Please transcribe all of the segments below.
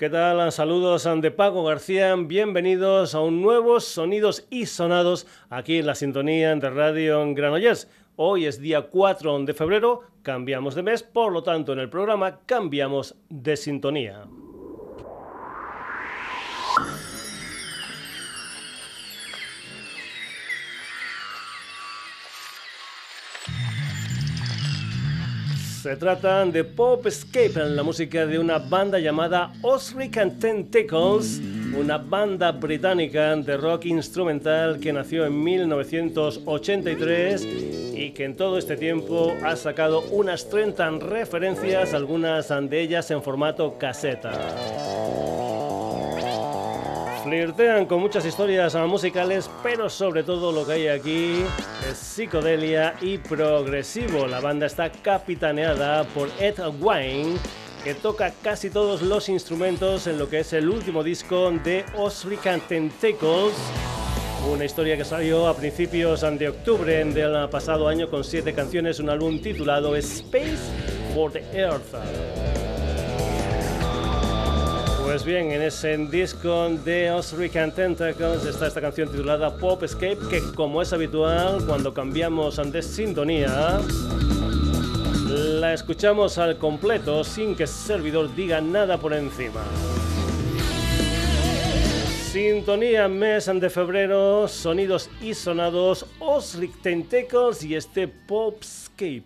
¿Qué tal? Saludos de Paco García. Bienvenidos a un nuevo Sonidos y Sonados aquí en la sintonía de Radio Granollers. Hoy es día 4 de febrero, cambiamos de mes, por lo tanto en el programa cambiamos de sintonía. Se trata de Pop Escape, la música de una banda llamada Osric and Tentacles, una banda británica de rock instrumental que nació en 1983 y que en todo este tiempo ha sacado unas 30 referencias, algunas de ellas en formato caseta. Con muchas historias musicales, pero sobre todo lo que hay aquí es psicodelia y progresivo. La banda está capitaneada por Ed Wine, que toca casi todos los instrumentos en lo que es el último disco de Osric Tentacles. Una historia que salió a principios de octubre del pasado año con siete canciones, un álbum titulado Space for the Earth. Pues bien, en ese disco de Osric and Tentacles está esta canción titulada Pop Escape, que como es habitual, cuando cambiamos de sintonía, la escuchamos al completo sin que el servidor diga nada por encima. Sintonía mes de febrero, sonidos y sonados, Osric Tentacles y este Popscape.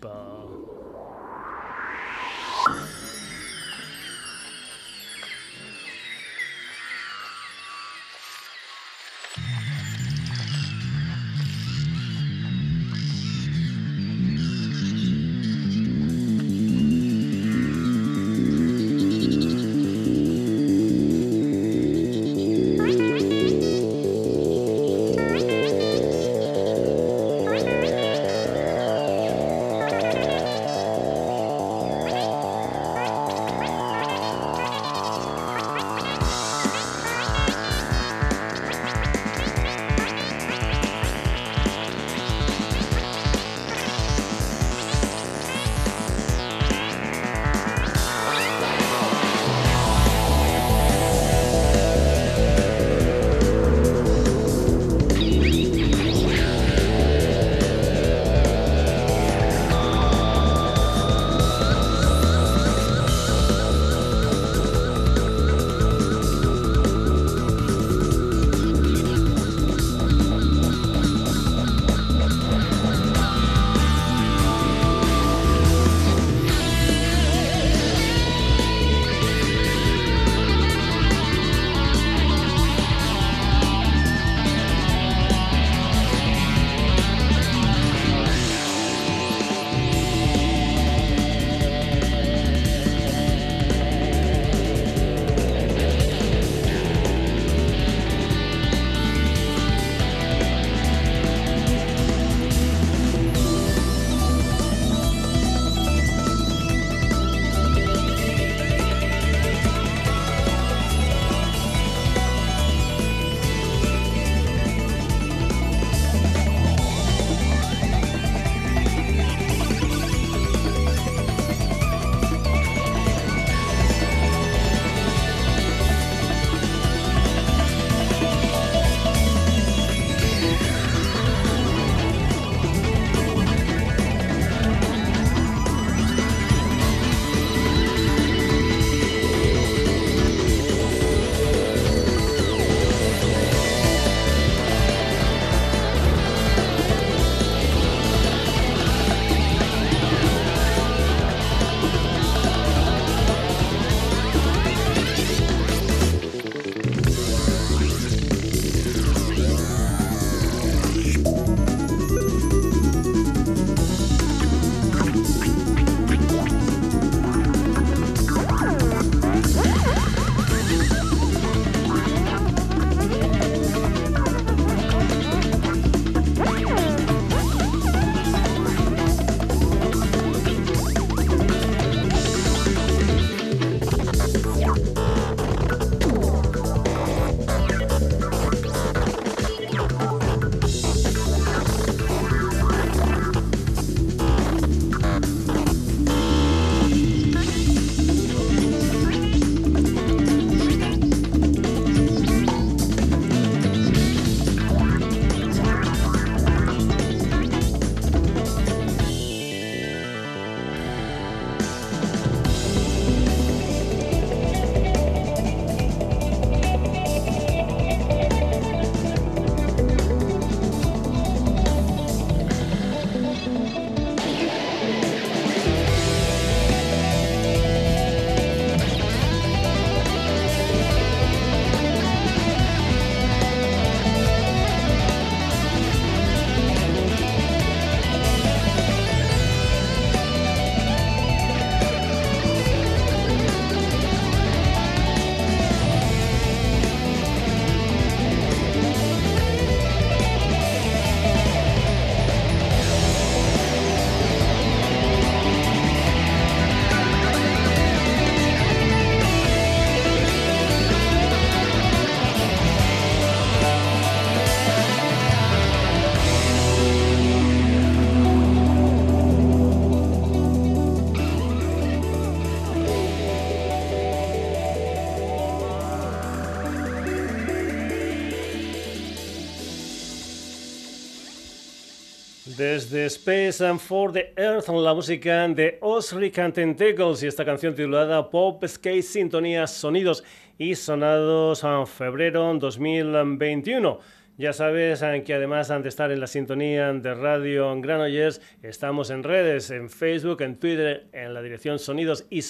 Desde Space and for the Earth, la música de Osric Tentacles y esta canción titulada Pop Skate Sintonía Sonidos y Sonados en febrero 2021. Ya sabes que además de estar en la sintonía de Radio Granollers, estamos en redes, en Facebook, en Twitter, en la dirección sonidos y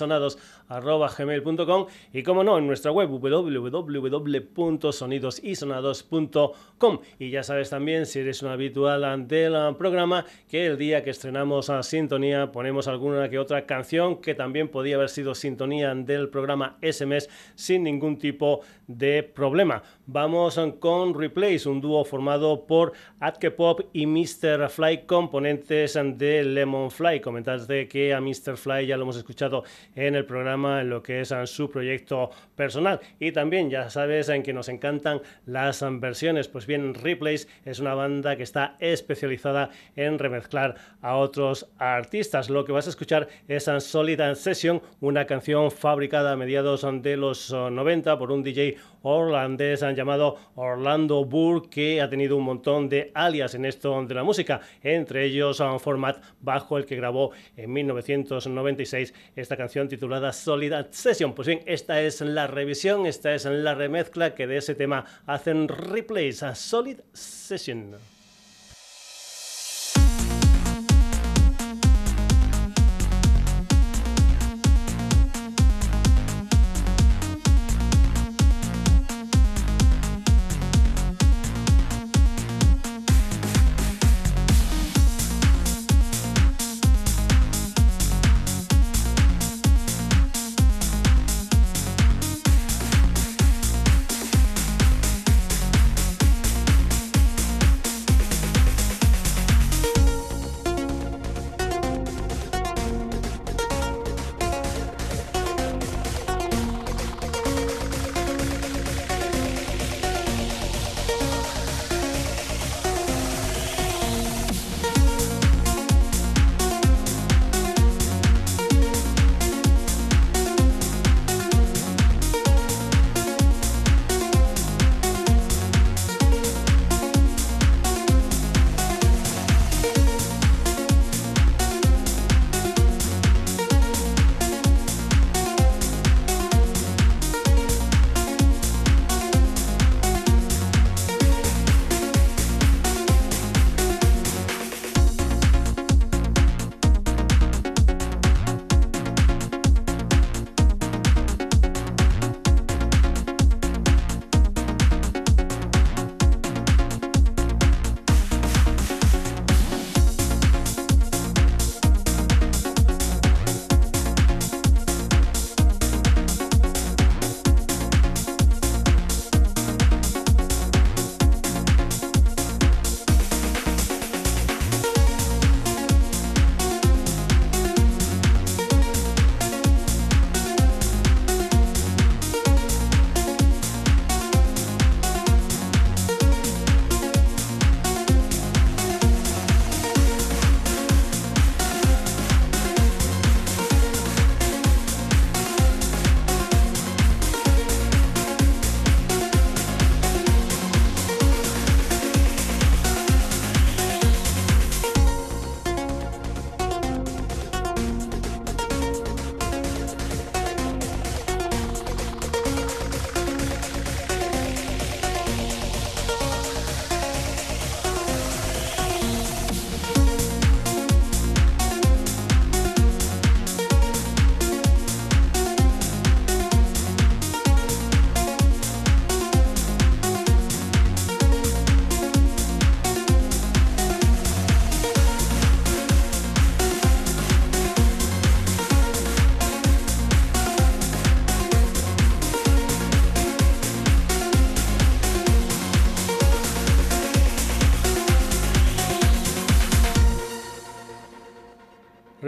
como no, en nuestra web www.sonidosysonados.com y ya sabes también, si eres un habitual del programa, que el día que estrenamos a Sintonía ponemos alguna que otra canción que también podía haber sido sintonía del programa SMS sin ningún tipo de problema. Vamos con Replace, un dúo formado por Atke Pop y Mr. Fly, componentes de Lemon Fly. Comentaste que a Mr. Fly ya lo hemos escuchado en el programa, en lo que es su proyecto personal. Y también ya sabes en que nos encantan las versiones. Pues bien, Replace es una banda que está especializada en remezclar a otros artistas. Lo que vas a escuchar es Solid Session, una canción fabricada a mediados de los 90 por un DJ holandés llamado Orlando Burr, que ha tenido un montón de alias en esto de la música, entre ellos un format bajo el que grabó en 1996 esta canción titulada Solid Session. Pues bien, esta es la revisión, esta es la remezcla que de ese tema hacen replays a Solid Session.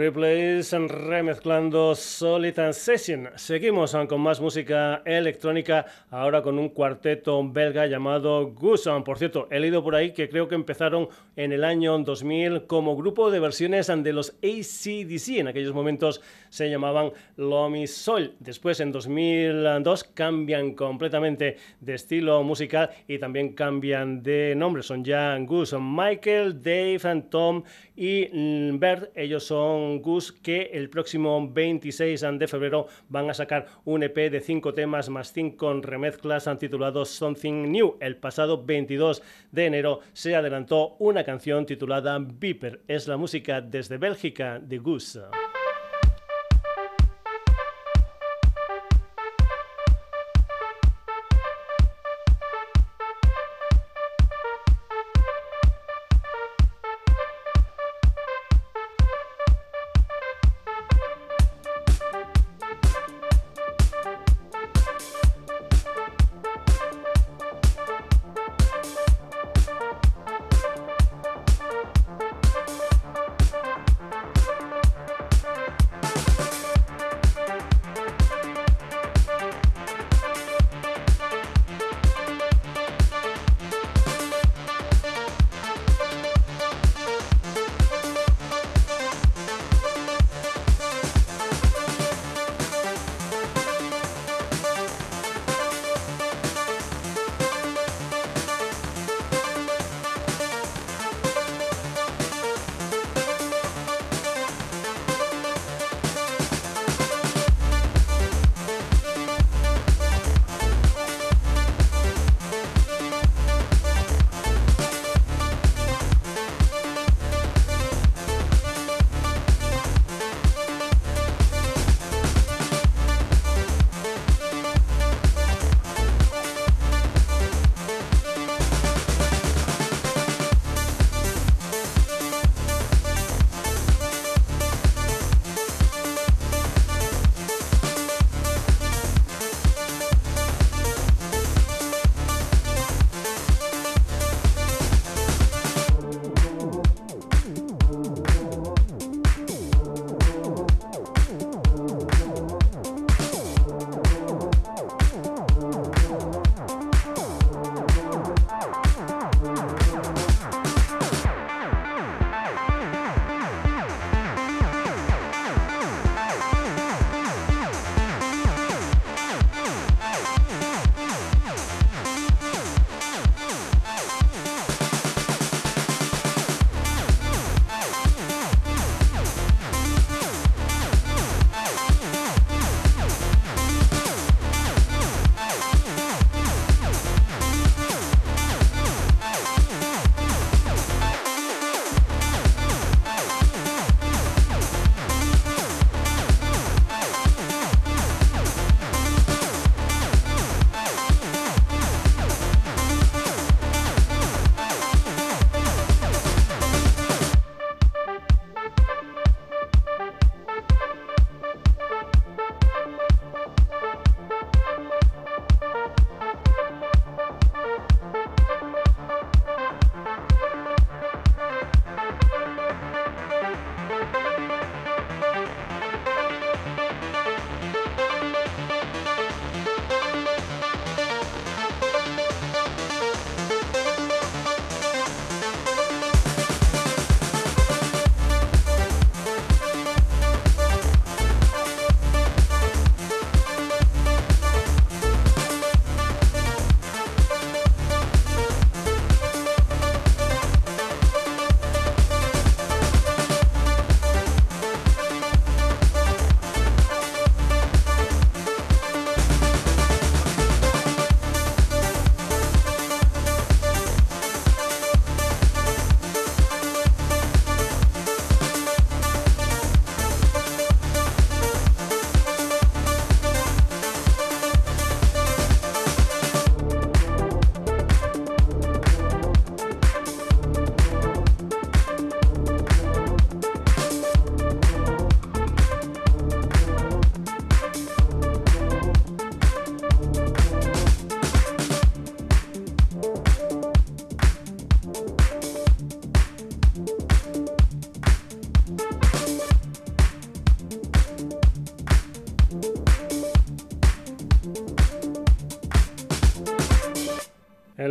Replays remezclando Solid Session. Seguimos con más música electrónica, ahora con un cuarteto belga llamado Gusan. Por cierto, he leído por ahí que creo que empezaron en el año 2000 como grupo de versiones de los ACDC. En aquellos momentos se llamaban Lomi Sol. Después, en 2002, cambian completamente de estilo musical y también cambian de nombre. Son ya Gus, Michael, Dave, Tom y Bert. Ellos son Gus que el próximo 26 de febrero van a sacar un EP de 5 temas más 5 remezclas titulado Something New. El pasado 22 de enero se adelantó una canción titulada Viper. Es la música desde Bélgica de Gus.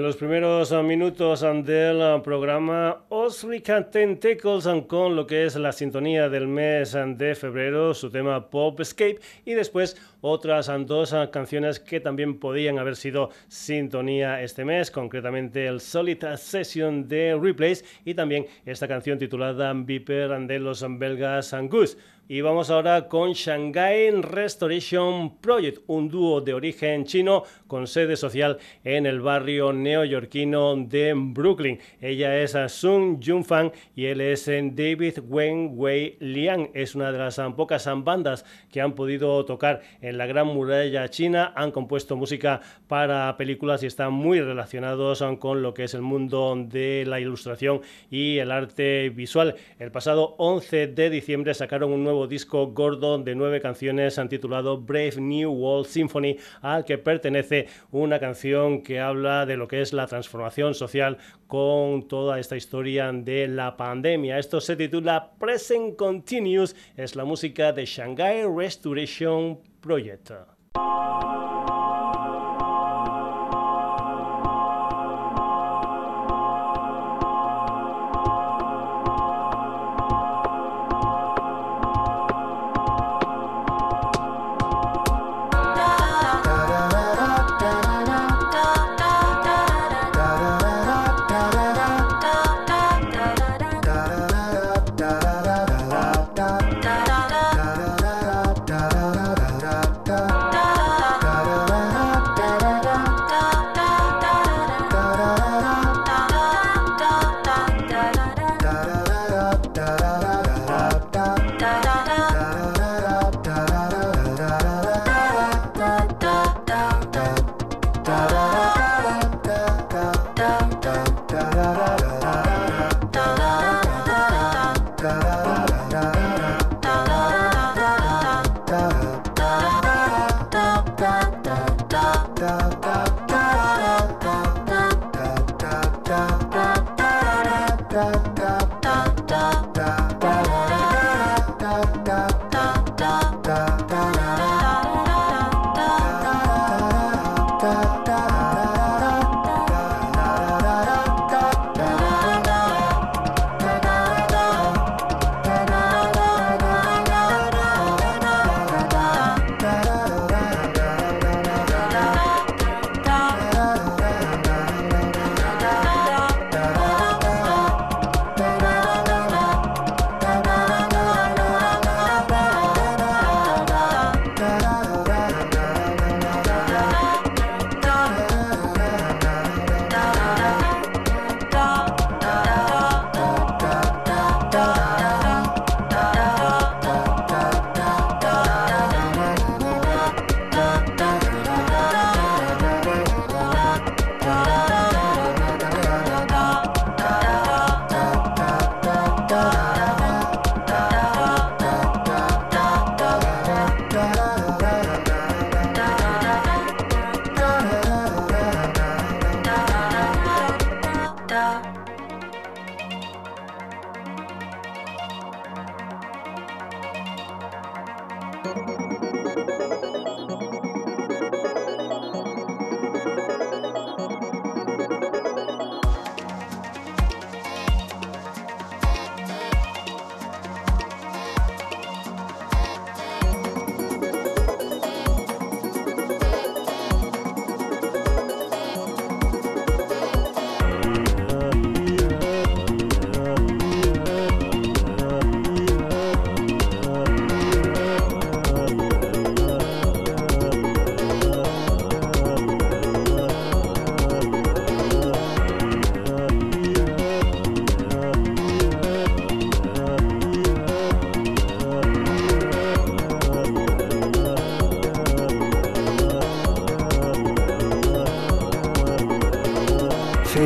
Los primeros minutos del programa Osrica Tentacles con lo que es la sintonía del mes de febrero, su tema Pop Escape y después otras dos canciones que también podían haber sido sintonía este mes, concretamente el Solid Session de Replays y también esta canción titulada Viper de los belgas Angus. Y vamos ahora con Shanghai Restoration Project, un dúo de origen chino con sede social en el barrio neoyorquino de Brooklyn. Ella es Sun Junfang y él es David Wen Wei Liang. Es una de las pocas bandas que han podido tocar en la Gran Muralla China. Han compuesto música para películas y están muy relacionados con lo que es el mundo de la ilustración y el arte visual. El pasado 11 de diciembre sacaron un nuevo disco gordo de nueve canciones titulado Brave New World Symphony, al que pertenece una canción que habla de lo que es la transformación social con toda esta historia de la pandemia. Esto se titula Present Continuous, es la música de Shanghai Restoration Project.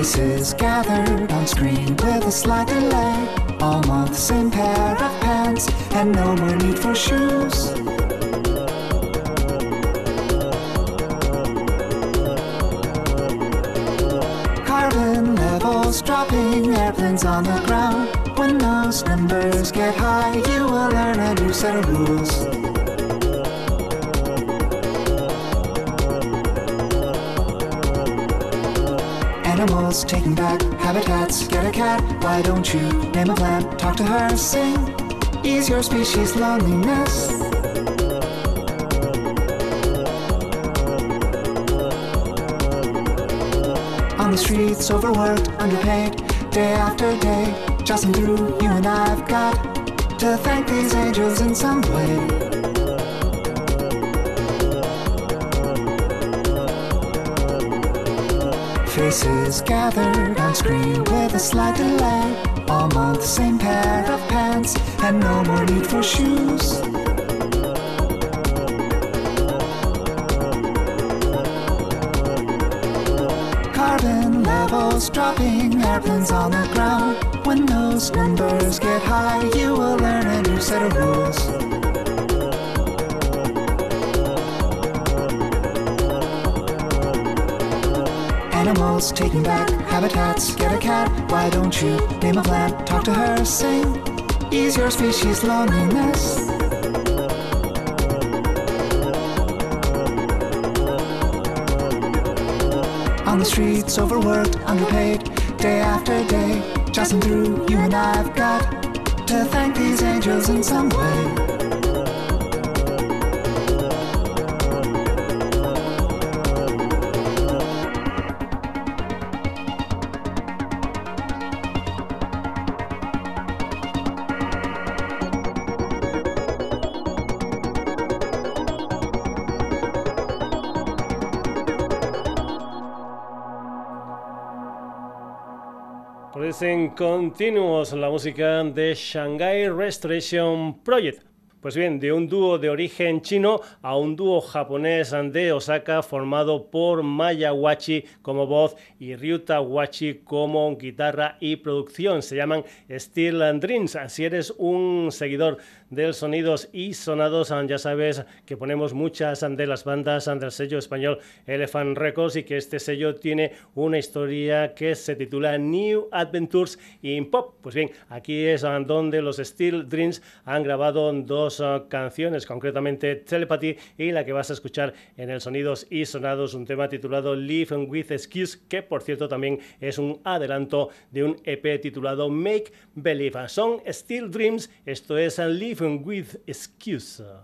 Faces gathered on screen with a slight delay. All month, same pair of pants, and no more need for shoes. Carbon levels dropping, airplanes on the ground. When those numbers get high, you will learn a new set of rules. Animals taking back habitats. Get a cat, why don't you name a plant? Talk to her, sing. Ease your species' loneliness. On the streets, overworked, underpaid, day after day, jostling through, you and I've got to thank these angels in some way. Faces gathered on screen with a slight delay. Almost the same pair of pants, and no more need for shoes. Carbon levels dropping, airplanes on the ground. When those numbers get high, you will learn a new set of rules. Animals taking back habitats. Get a cat, why don't you name a plant? Talk to her, sing. Ease your species' loneliness. On the streets, overworked, underpaid, day after day, jostling through, you and I've got to thank these angels in some way. En continuos la música de Shanghai Restoration Project. Pues bien, de un dúo de origen chino a un dúo japonés de Osaka formado por Maya Wachi como voz y Ryuta Wachi como guitarra y producción. Se llaman Steel and Dreams. Si eres un seguidor del Sonidos y Sonados. Ya sabes que ponemos muchas de las bandas del sello español Elephant Records y que este sello tiene una historia que se titula New Adventures in Pop. Pues bien, aquí es donde los Steel Dreams han grabado dos uh, canciones, concretamente Telepathy y la que vas a escuchar en el Sonidos y Sonados, un tema titulado Live with Excuse, que por cierto también es un adelanto de un EP titulado Make Believe. Son Steel Dreams, esto es Live with excuse. Uh,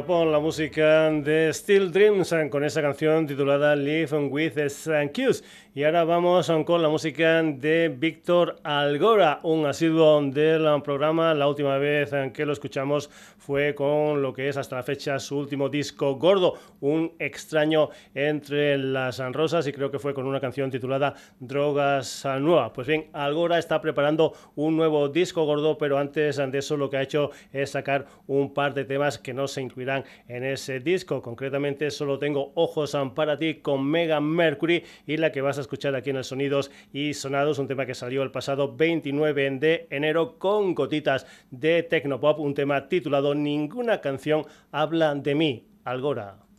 Japón, la música de Steel Dreams con esa canción titulada Live with Cues. Y ahora vamos con la música de Víctor Algora, un asiduo del programa. La última vez en que lo escuchamos fue con lo que es hasta la fecha su último disco gordo, un extraño entre las rosas y creo que fue con una canción titulada Drogas Nueva. Pues bien, Algora está preparando un nuevo disco gordo, pero antes de eso lo que ha hecho es sacar un par de temas que no se incluirán en ese disco. Concretamente solo tengo Ojos para ti con Mega Mercury y la que vas a escuchar aquí en el Sonidos y Sonados, un tema que salió el pasado 29 de enero con gotitas de Tecnopop, un tema titulado Ninguna canción habla de mí, Algora.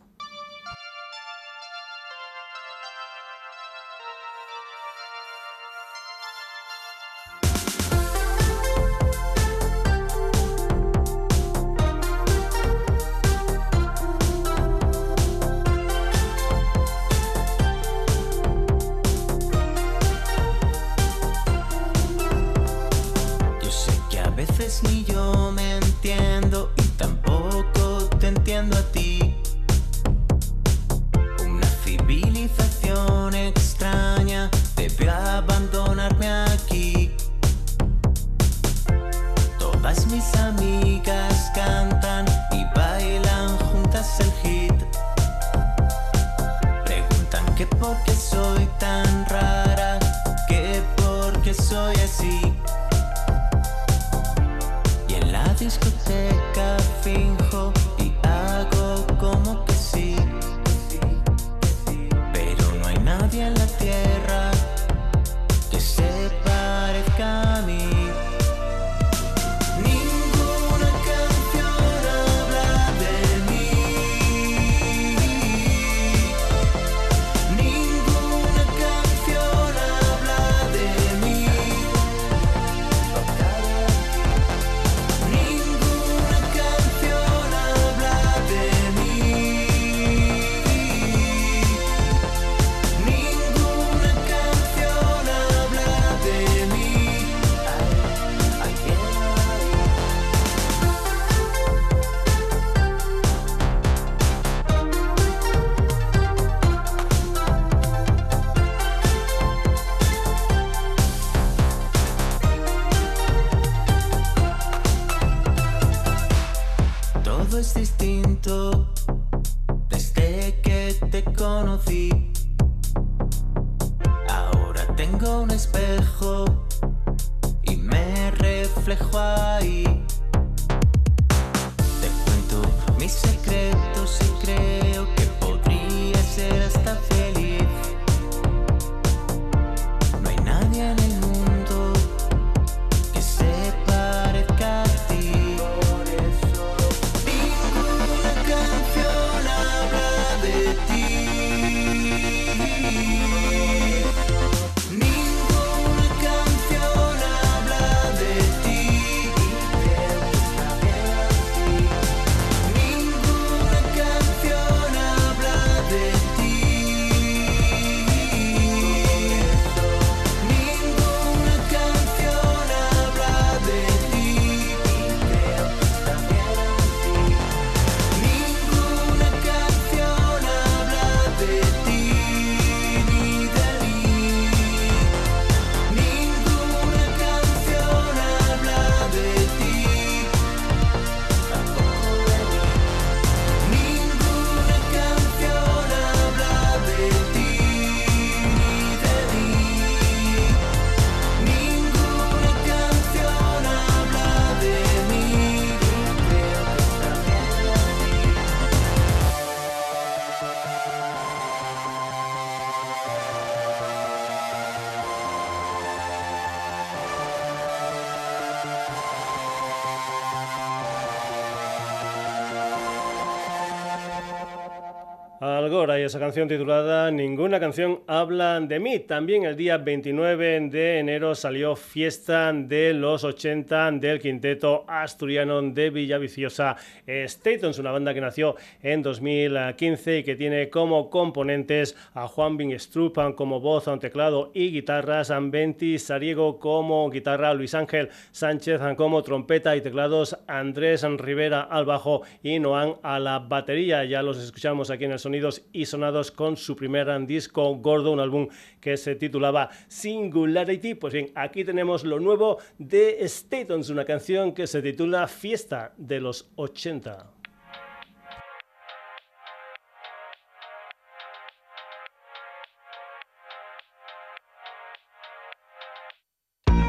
Canción titulada Ninguna canción habla de mí. También el día 29 de enero salió Fiesta de los 80 del quinteto asturiano de Villaviciosa Statons, una banda que nació en 2015 y que tiene como componentes a Juan Bingstrup como voz, teclado y guitarras, a Benti Sariego como guitarra, Luis Ángel Sánchez como trompeta y teclados, Andrés Rivera al bajo y Noan a la batería. Ya los escuchamos aquí en el sonidos y sonados con su primer disco gordo, un álbum que se titulaba Singularity. Pues bien, aquí tenemos lo nuevo de Statons, una canción que se titula Fiesta de los 80.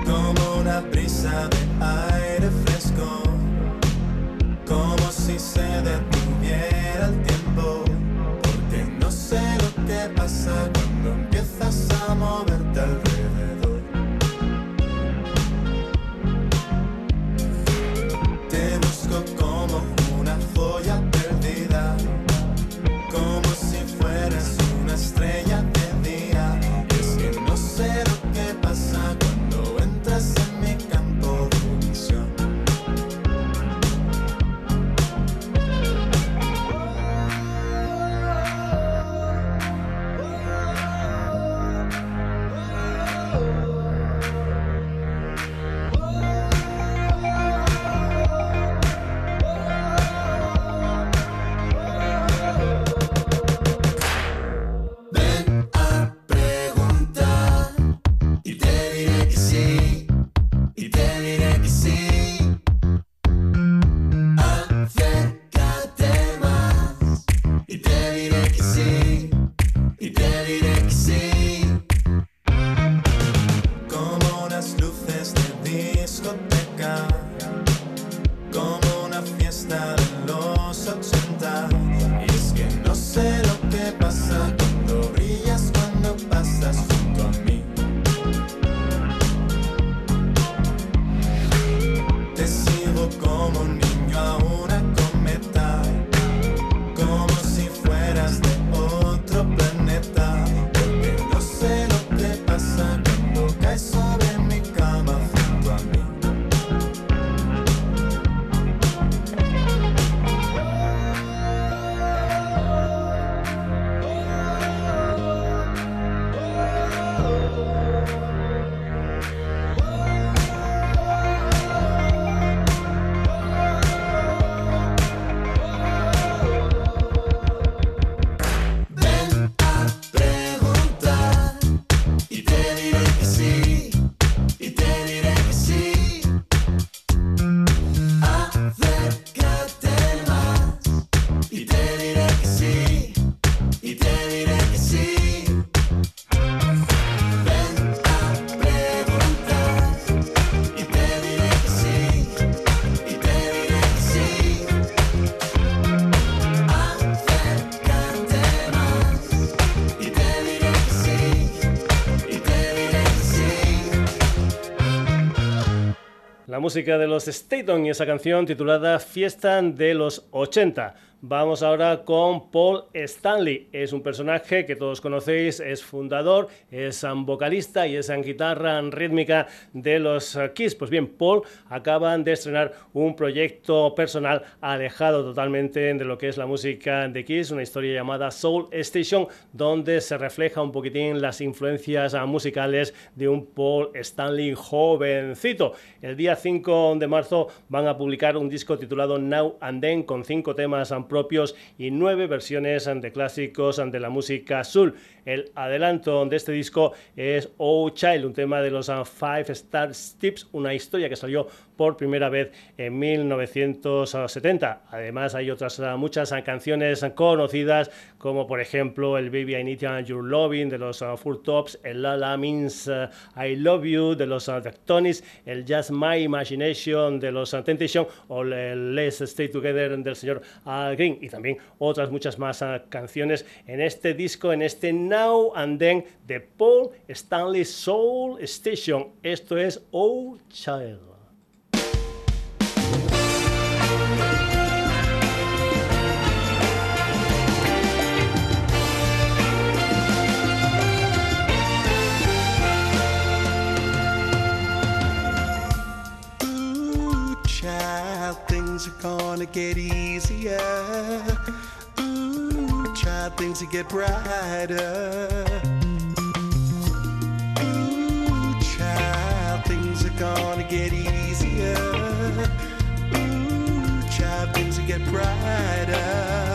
Como una brisa de aire fresco, como si se detuviera pasa cuando empiezas a moverte alrededor. Música de los Staton y esa canción titulada Fiesta de los 80. Vamos ahora con Paul Stanley. Es un personaje que todos conocéis, es fundador, es vocalista y es en guitarra rítmica de los Kiss. Pues bien, Paul acaban de estrenar un proyecto personal alejado totalmente de lo que es la música de Kiss, una historia llamada Soul Station, donde se refleja un poquitín las influencias musicales de un Paul Stanley jovencito. El día 5 de marzo van a publicar un disco titulado Now and Then con cinco temas propios y nueve versiones de clásicos de la música soul. El adelanto de este disco es Oh Child, un tema de los Five Star Tips, una historia que salió por primera vez en 1970. Además hay otras muchas canciones conocidas como por ejemplo el Baby I Need Your Loving de los Full Tops, el La La Means I Love You de los Tectonics, el Just My Imagination de los Temptation o el Let's Stay Together del señor Al Y también otras muchas más canciones en este disco, en este Now and Then de Paul Stanley Soul Station. Esto es Oh Child. Get easier. Ooh, child, things will get brighter. Ooh, child, things are gonna get easier. Ooh, child, things will get brighter.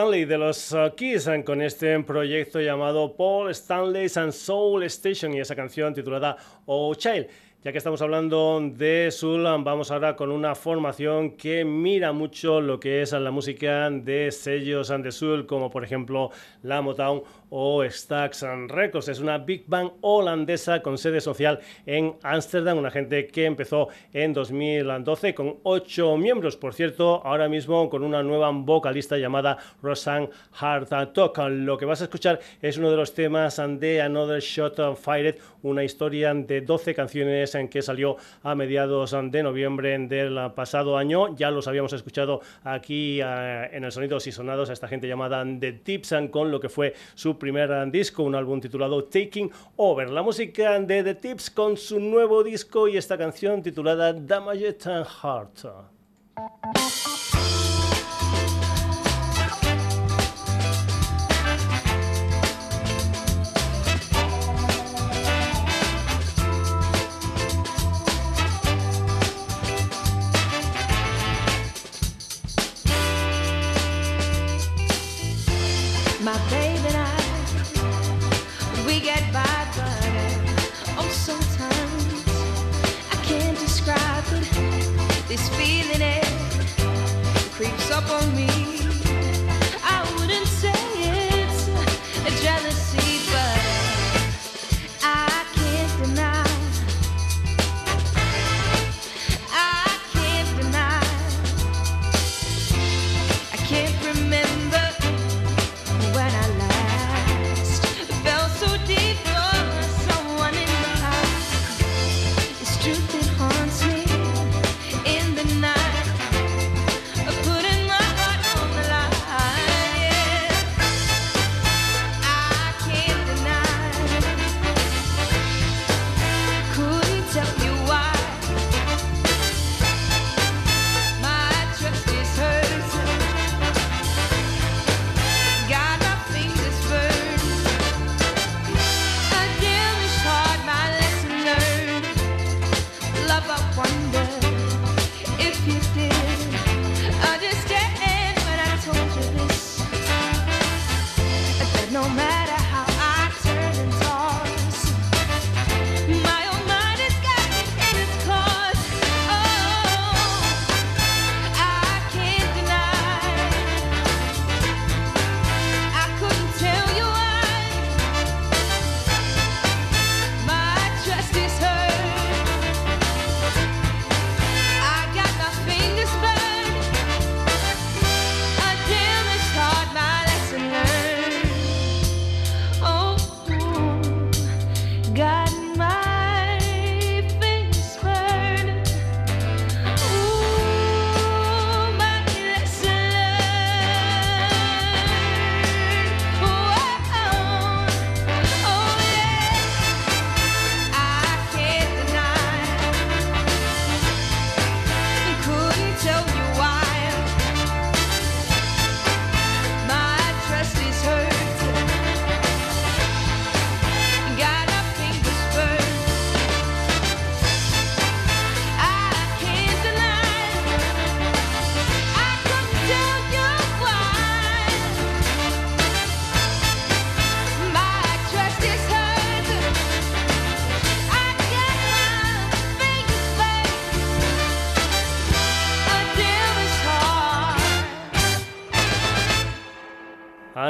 Stanley de los uh, Kiss eh, con este proyecto llamado Paul Stanley's and Soul Station y esa canción titulada Oh Child. Ya que estamos hablando de Soul, vamos ahora con una formación que mira mucho lo que es la música de sellos de Soul, como por ejemplo la Motown o Stax Records. Es una big band holandesa con sede social en Ámsterdam, una gente que empezó en 2012 con ocho miembros, por cierto, ahora mismo con una nueva vocalista llamada Rosanne Hart Talk. Lo que vas a escuchar es uno de los temas de Another Shot Fired, una historia de 12 canciones en que salió a mediados de noviembre del pasado año. Ya los habíamos escuchado aquí eh, en el Sonidos y Sonados a esta gente llamada The Tips con lo que fue su primer disco, un álbum titulado Taking Over. La música de The Tips con su nuevo disco y esta canción titulada Damaged Heart. This feeling it creeps up on me.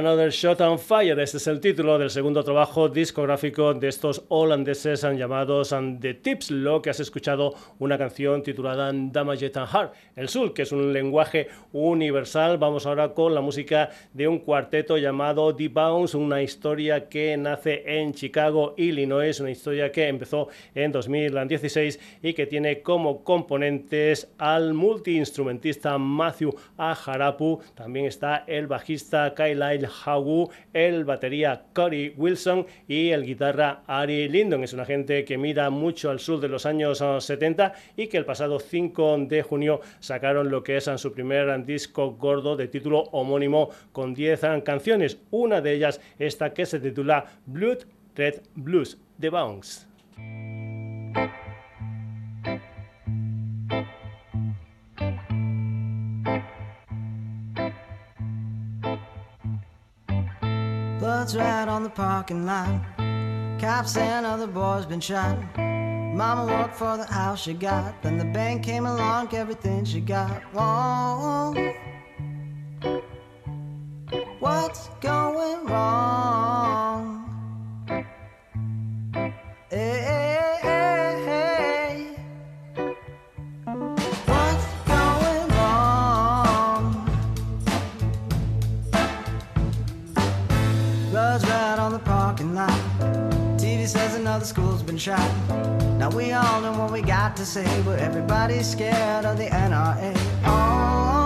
Another Shot on Fire. Este es el título del segundo trabajo discográfico de estos holandeses llamados The Tips. Lo que has escuchado una canción titulada Damaged and Heart. El Sul, que es un lenguaje universal. Vamos ahora con la música de un cuarteto llamado The Bounce, una historia que nace en Chicago, Illinois, una historia que empezó en 2016 y que tiene como componentes al multiinstrumentista Matthew Aharapu, también está el bajista Kyle El batería Cory Wilson y el guitarra Ari Lindon. Es una gente que mira mucho al sur de los años 70 ah, y que el pasado 5 de junio sacaron lo que es ah, su primer disco gordo de título homónimo con 10 ah, canciones. Una de ellas esta que se titula Blood Red Blues, The Bounce. Blood's red on the parking lot. Cops and other boys been shot. Mama worked for the house she got. Then the bank came along, everything she got. Whoa. What's going wrong? Now we all know what we got to say, but everybody's scared of the NRA. Oh.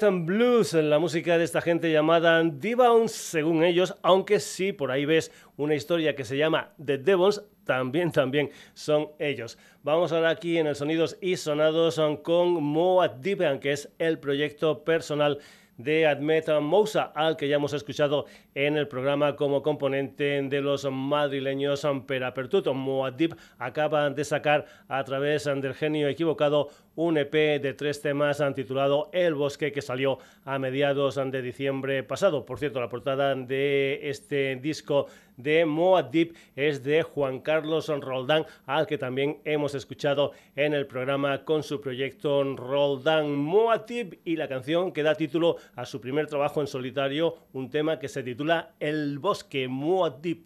Velvet Blues, la música de esta gente llamada Divounds, según ellos, aunque sí por ahí ves una historia que se llama The Devons, también, también son ellos. Vamos ahora aquí en el Sonidos y Sonados con Moat Deepan, que es el proyecto personal de Admet Mousa, al que ya hemos escuchado en el programa como componente de los madrileños Perapertuto. Moadib acaba de sacar a través del genio equivocado un EP de tres temas titulado El Bosque que salió a mediados de diciembre pasado. Por cierto, la portada de este disco de Moadib es de Juan Carlos Roldán, al que también hemos escuchado en el programa con su proyecto Roldán Moadib y la canción que da título a su primer trabajo en solitario, un tema que se titula El Bosque Moadib.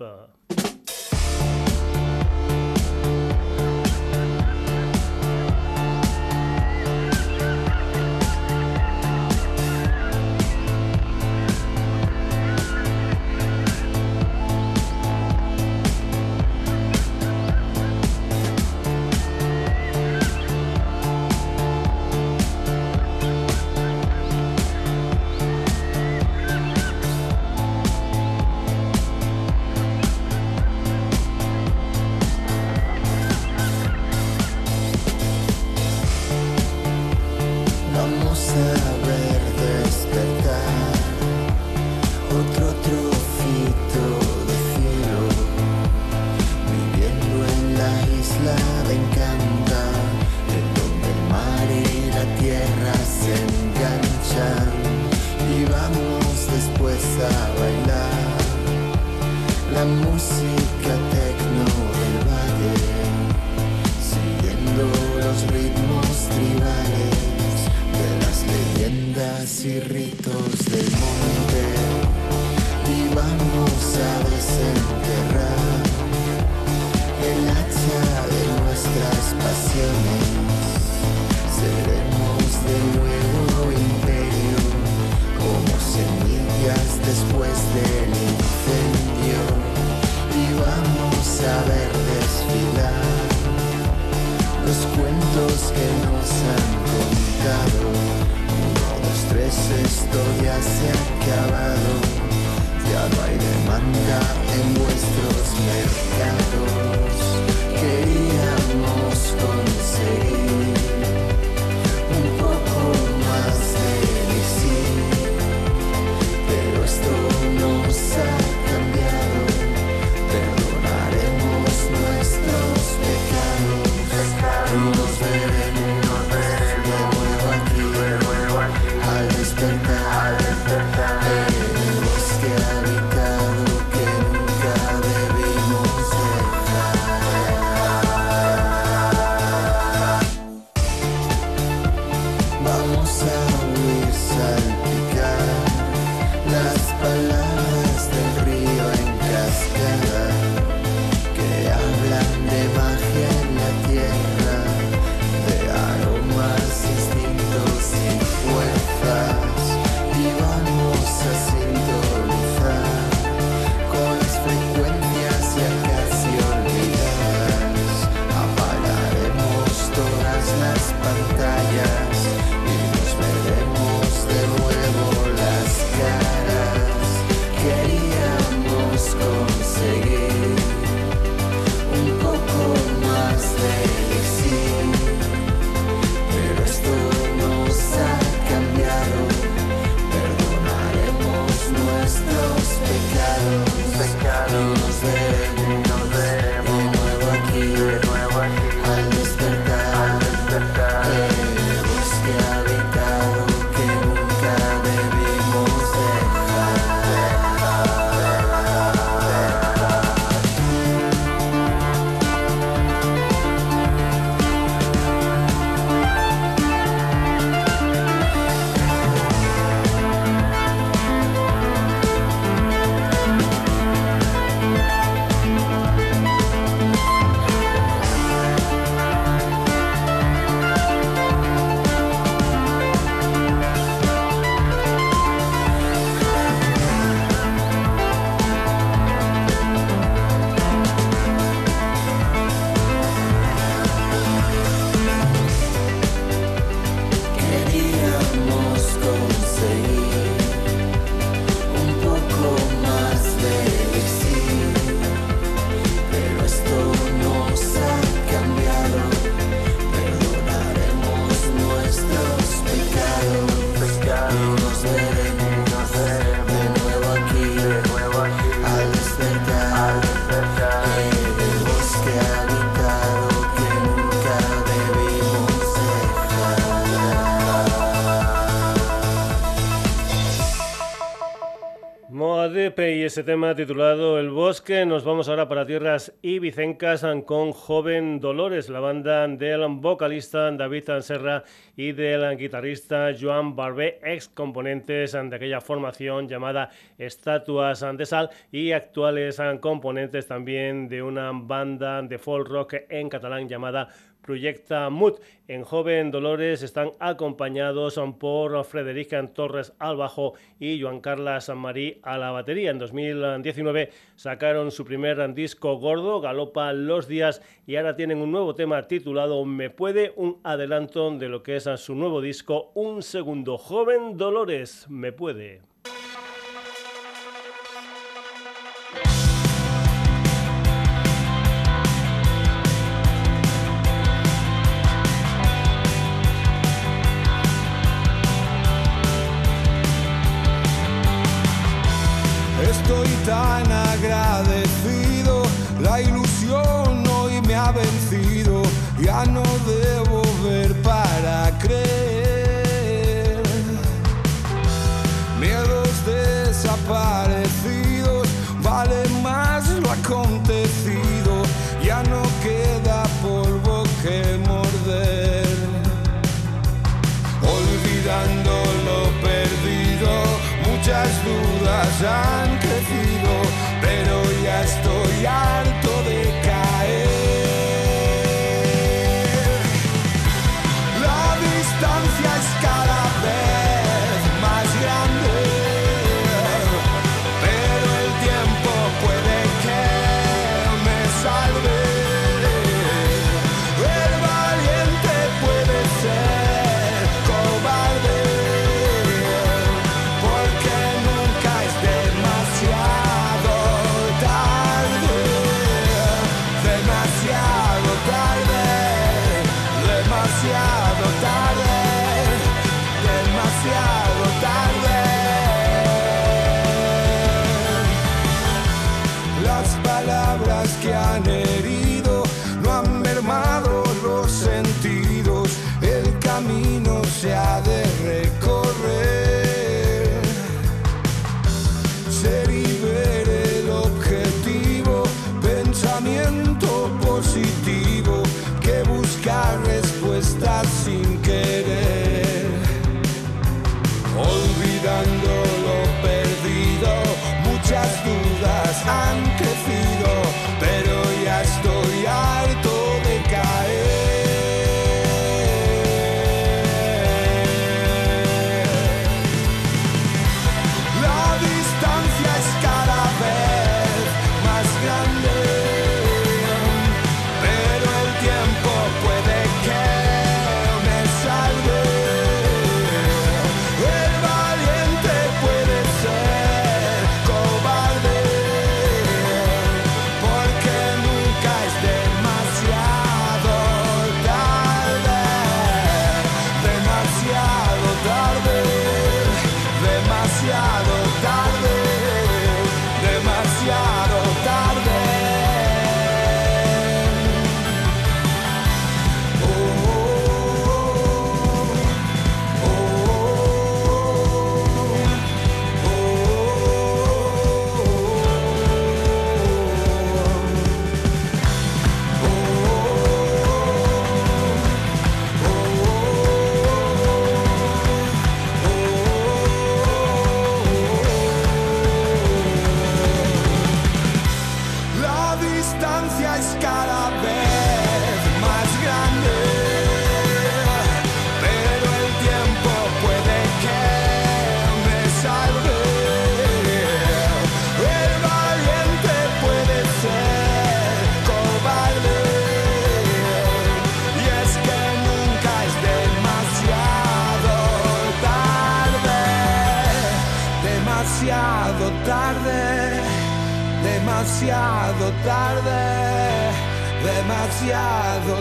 Ese tema titulado El Bosque. Nos vamos ahora para tierras ibicencas con Joven Dolores, la banda del vocalista David Serra y del guitarrista Joan Barbé, ex componentes de aquella formación llamada Estatuas de Sal y actuales componentes también de una banda de folk rock en catalán llamada Proyecta Mood. En Joven Dolores están acompañados por Frederica Torres al bajo y Joan Carlos Marí a la batería. En 2019 sacaron su primer disco gordo, Galopa los días, y ahora tienen un nuevo tema titulado Me puede, un adelanto de lo que es su nuevo disco, Un segundo. Joven Dolores, me puede.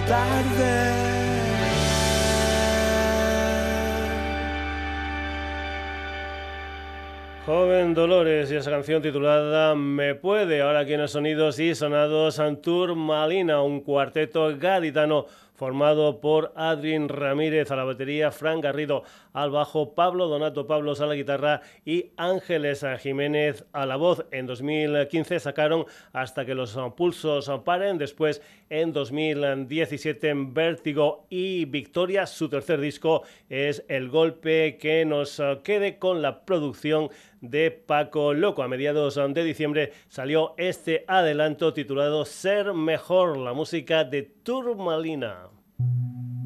Tarde. Joven Dolores y esa canción titulada Me puede, ahora aquí en los sonidos y sonados Antur Malina, un cuarteto gaditano formado por Adrien Ramírez a la batería, Fran Garrido al bajo, Pablo Donato Pablos a la guitarra y Ángeles Jiménez a la voz. En 2015 sacaron Hasta que los pulsos paren, después en 2017 en Vértigo y Victoria, su tercer disco es El golpe que nos quede con la producción de Paco Loco. A mediados de diciembre salió este adelanto titulado Ser Mejor, la música de Turmalina. Thank you.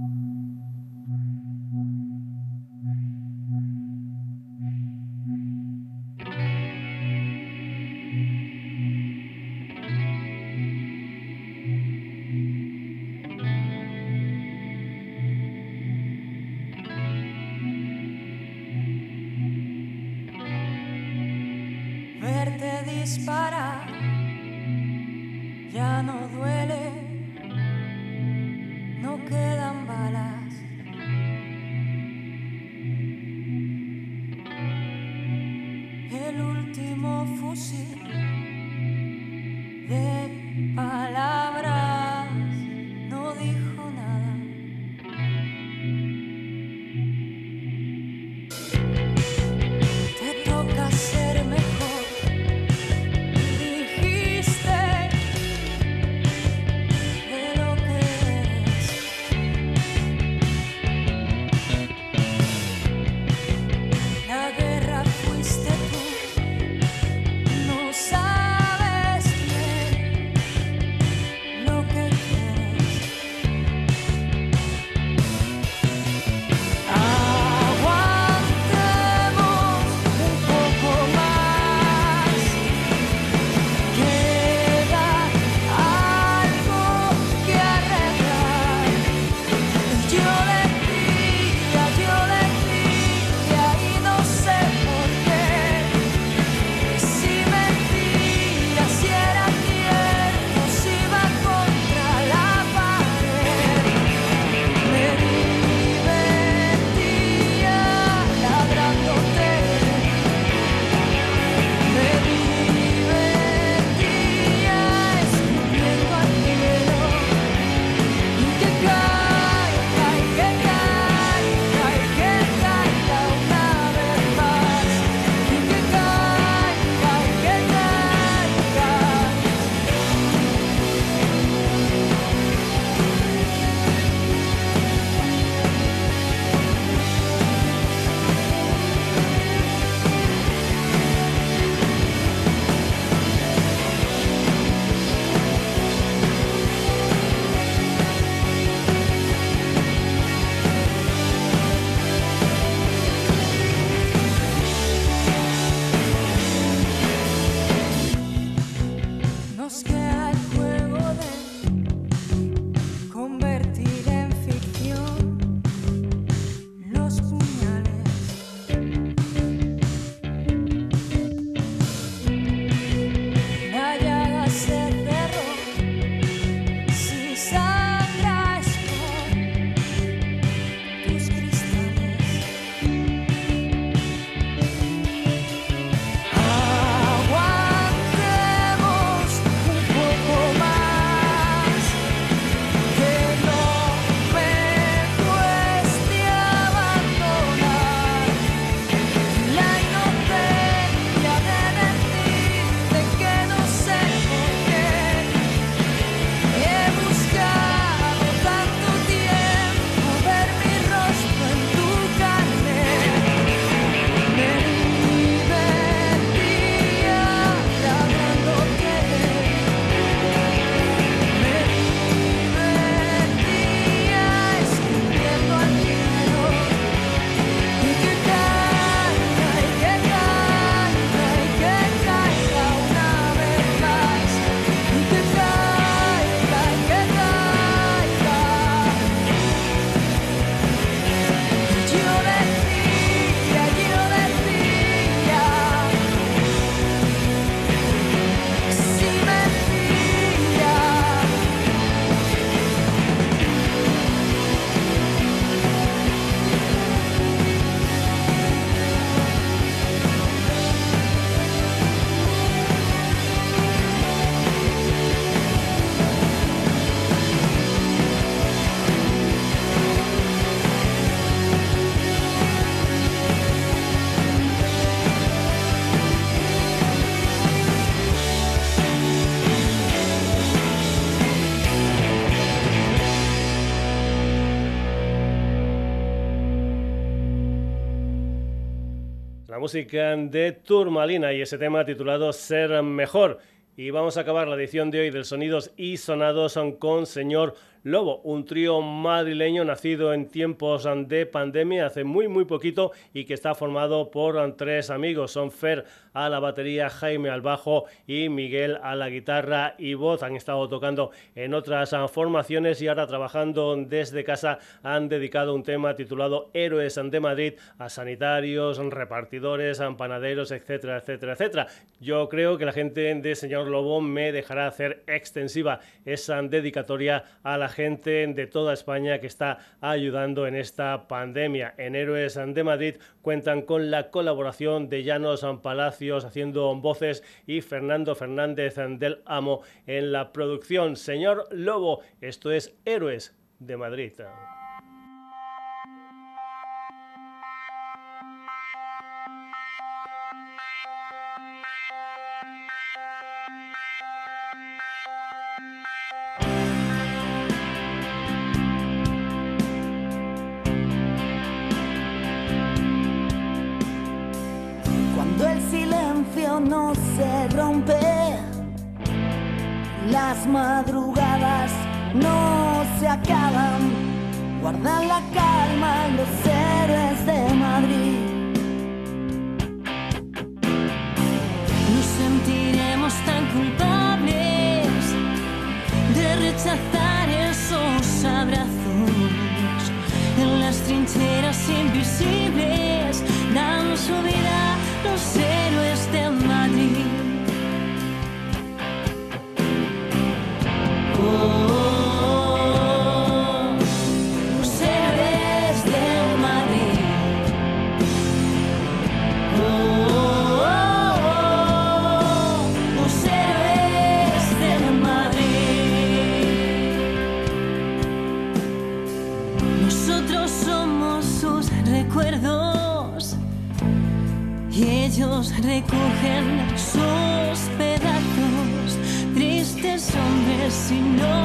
Música de Turmalina y ese tema titulado Ser Mejor. Y vamos a acabar la edición de hoy del Sonidos y Sonados con Señor Lobo, un trío madrileño nacido en tiempos de pandemia hace muy muy poquito y que está formado por tres amigos. Son Fer a la batería, Jaime al bajo y Miguel a la guitarra y voz. Han estado tocando en otras formaciones y ahora trabajando desde casa han dedicado un tema titulado Héroes de Madrid a sanitarios, repartidores, panaderos, etcétera, etcétera, etcétera. Yo creo que la gente de Señor Lobo me dejará hacer extensiva esa dedicatoria a la gente de toda España que está ayudando en esta pandemia. En Héroes de Madrid cuentan con la colaboración de Llanos Palacios haciendo voces y Fernando Fernández del Amo en la producción. Señor Lobo, esto es Héroes de Madrid. No se rompe, las madrugadas no se acaban, guardan la calma los héroes de Madrid. Nos sentiremos tan culpables de rechazar esos abrazos en las trincheras invisibles sus pedazos. Tristes hombres si no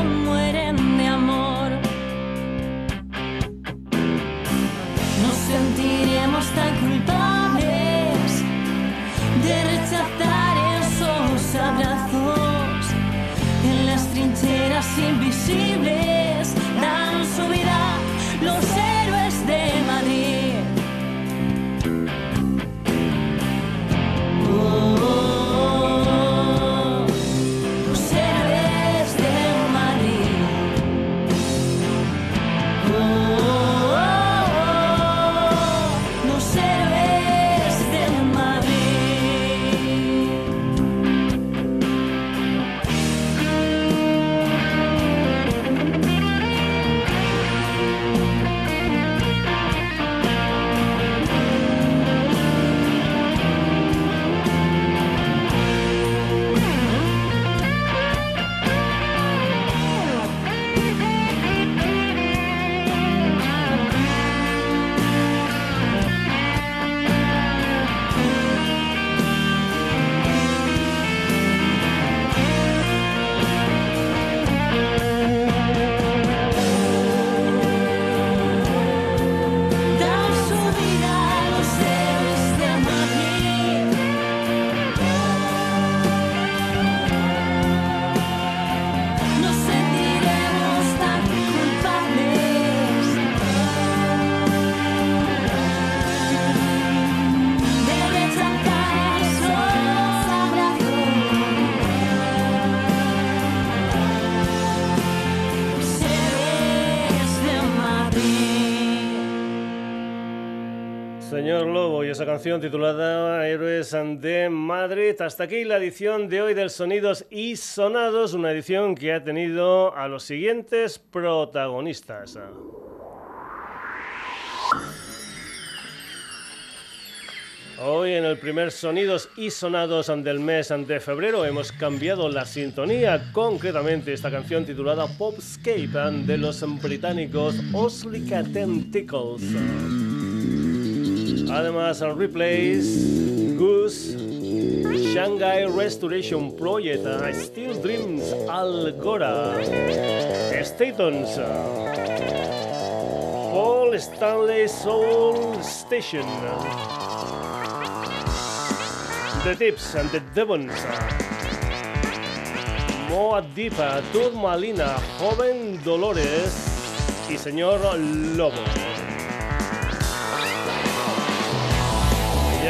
canción titulada Héroes de Madrid. Hasta aquí la edición de hoy del Sonidos y Sonados, una edición que ha tenido a los siguientes protagonistas. Hoy en el primer Sonidos y Sonados del mes de febrero hemos cambiado la sintonía, concretamente esta canción titulada Popscape de los británicos Oslica Además, replays Goose, Shanghai Restoration Project, Still Dreams, Algora, Statons, Paul Stanley Soul Station, The Tips and the Devons. Moa Dipa, Turmalina, Joven Dolores y Señor Lobo.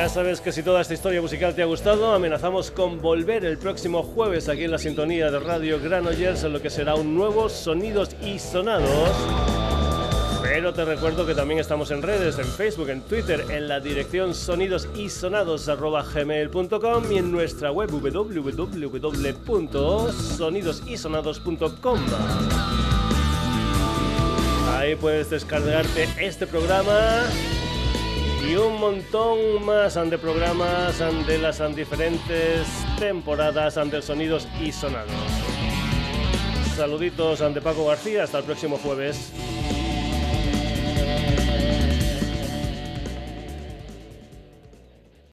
Ya sabes que si toda esta historia musical te ha gustado, amenazamos con volver el próximo jueves aquí en la sintonía de Radio Granollers en lo que será un nuevo Sonidos y Sonados. Pero te recuerdo que también estamos en redes, en Facebook, en Twitter, en la dirección sonidosisonados.gmail.com y en nuestra web www.sonidosisonados.com. Ahí puedes descargarte este programa y un montón más de programas de las diferentes temporadas de Sonidos y Sonados. Saluditos ante Paco García, hasta el próximo jueves.